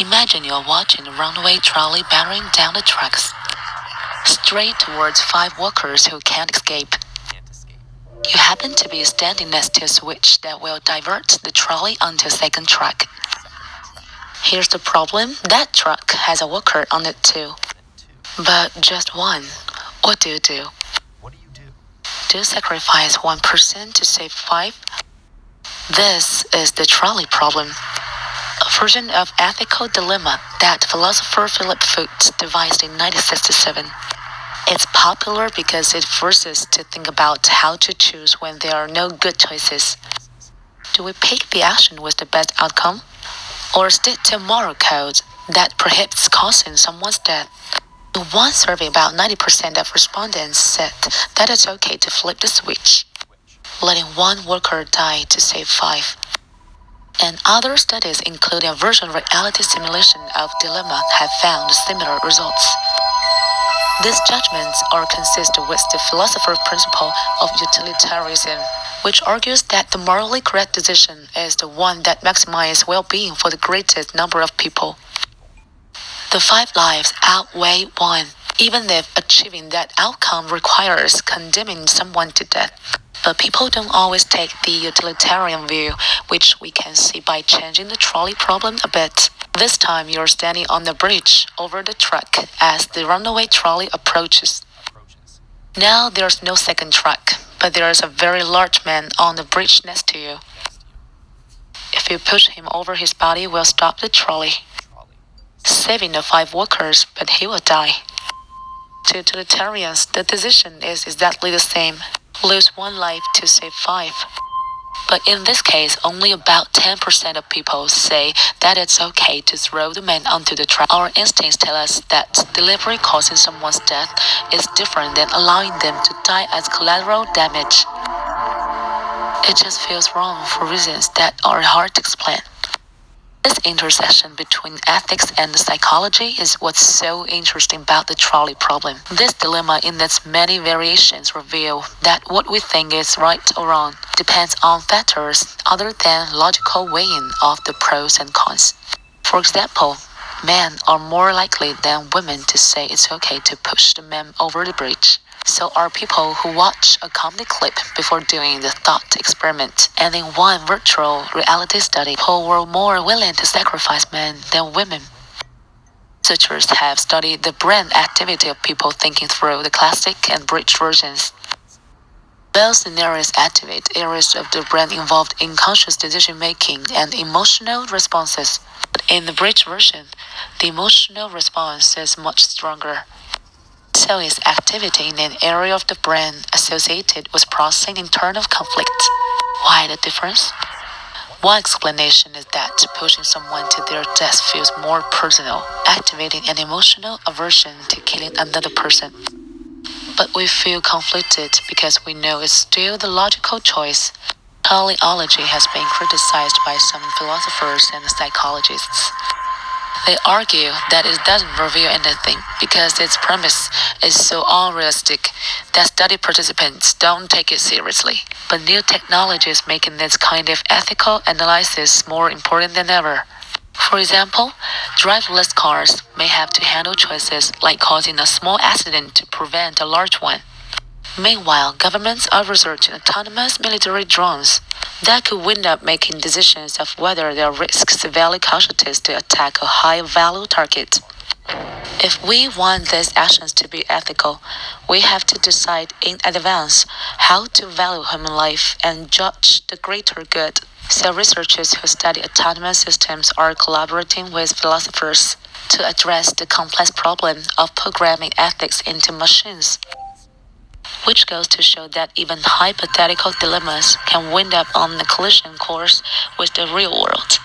Imagine you're watching a runaway trolley barreling down the tracks, straight towards five workers who can't escape. You happen to be standing next to a switch that will divert the trolley onto a second track. Here's the problem that truck has a worker on it too. But just one. What do you do? What do you do? Do you sacrifice one person to save five? This is the trolley problem a version of ethical dilemma that philosopher Philippa Foot devised in 1967. It's popular because it forces us to think about how to choose when there are no good choices. Do we pick the action with the best outcome? Or stick to moral code that prohibits causing someone's death? In one survey, about 90% of respondents said that it's okay to flip the switch, letting one worker die to save five and other studies, including a virtual reality simulation of dilemma, have found similar results. These judgments are consistent with the philosopher's principle of utilitarianism, which argues that the morally correct decision is the one that maximizes well being for the greatest number of people. The five lives outweigh one, even if achieving that outcome requires condemning someone to death. But people don't always take the utilitarian view, which we can see by changing the trolley problem a bit. This time you're standing on the bridge over the truck as the runaway trolley approaches. Now there's no second truck, but there's a very large man on the bridge next to you. If you push him over, his body will stop the Trolley. Saving the five workers, but he will die. To utilitarians, the decision is exactly the same lose one life to save five. But in this case, only about 10% of people say that it's okay to throw the man onto the track. Our instincts tell us that deliberately causing someone's death is different than allowing them to die as collateral damage. It just feels wrong for reasons that are hard to explain. This intersection between ethics and psychology is what's so interesting about the trolley problem. This dilemma, in its many variations, reveal that what we think is right or wrong depends on factors other than logical weighing of the pros and cons. For example, men are more likely than women to say it's okay to push the man over the bridge. So are people who watch a comedy clip before doing the thought experiment. And in one virtual reality study, people were more willing to sacrifice men than women. Researchers have studied the brain activity of people thinking through the classic and bridge versions. Both scenarios activate areas of the brain involved in conscious decision making and emotional responses. But in the bridge version, the emotional response is much stronger. So is activity in an area of the brain associated with processing internal conflict. Why the difference? One explanation is that pushing someone to their death feels more personal, activating an emotional aversion to killing another person. But we feel conflicted because we know it's still the logical choice. Trolleyology has been criticized by some philosophers and psychologists. They argue that it doesn't reveal anything because its premise is so unrealistic that study participants don't take it seriously. But new technology is making this kind of ethical analysis more important than ever. For example, driverless cars may have to handle choices like causing a small accident to prevent a large one. Meanwhile, governments are researching autonomous military drones that could wind up making decisions of whether there are risks severely conscious to attack a high value target. If we want these actions to be ethical, we have to decide in advance how to value human life and judge the greater good. So, researchers who study autonomous systems are collaborating with philosophers to address the complex problem of programming ethics into machines which goes to show that even hypothetical dilemmas can wind up on the collision course with the real world.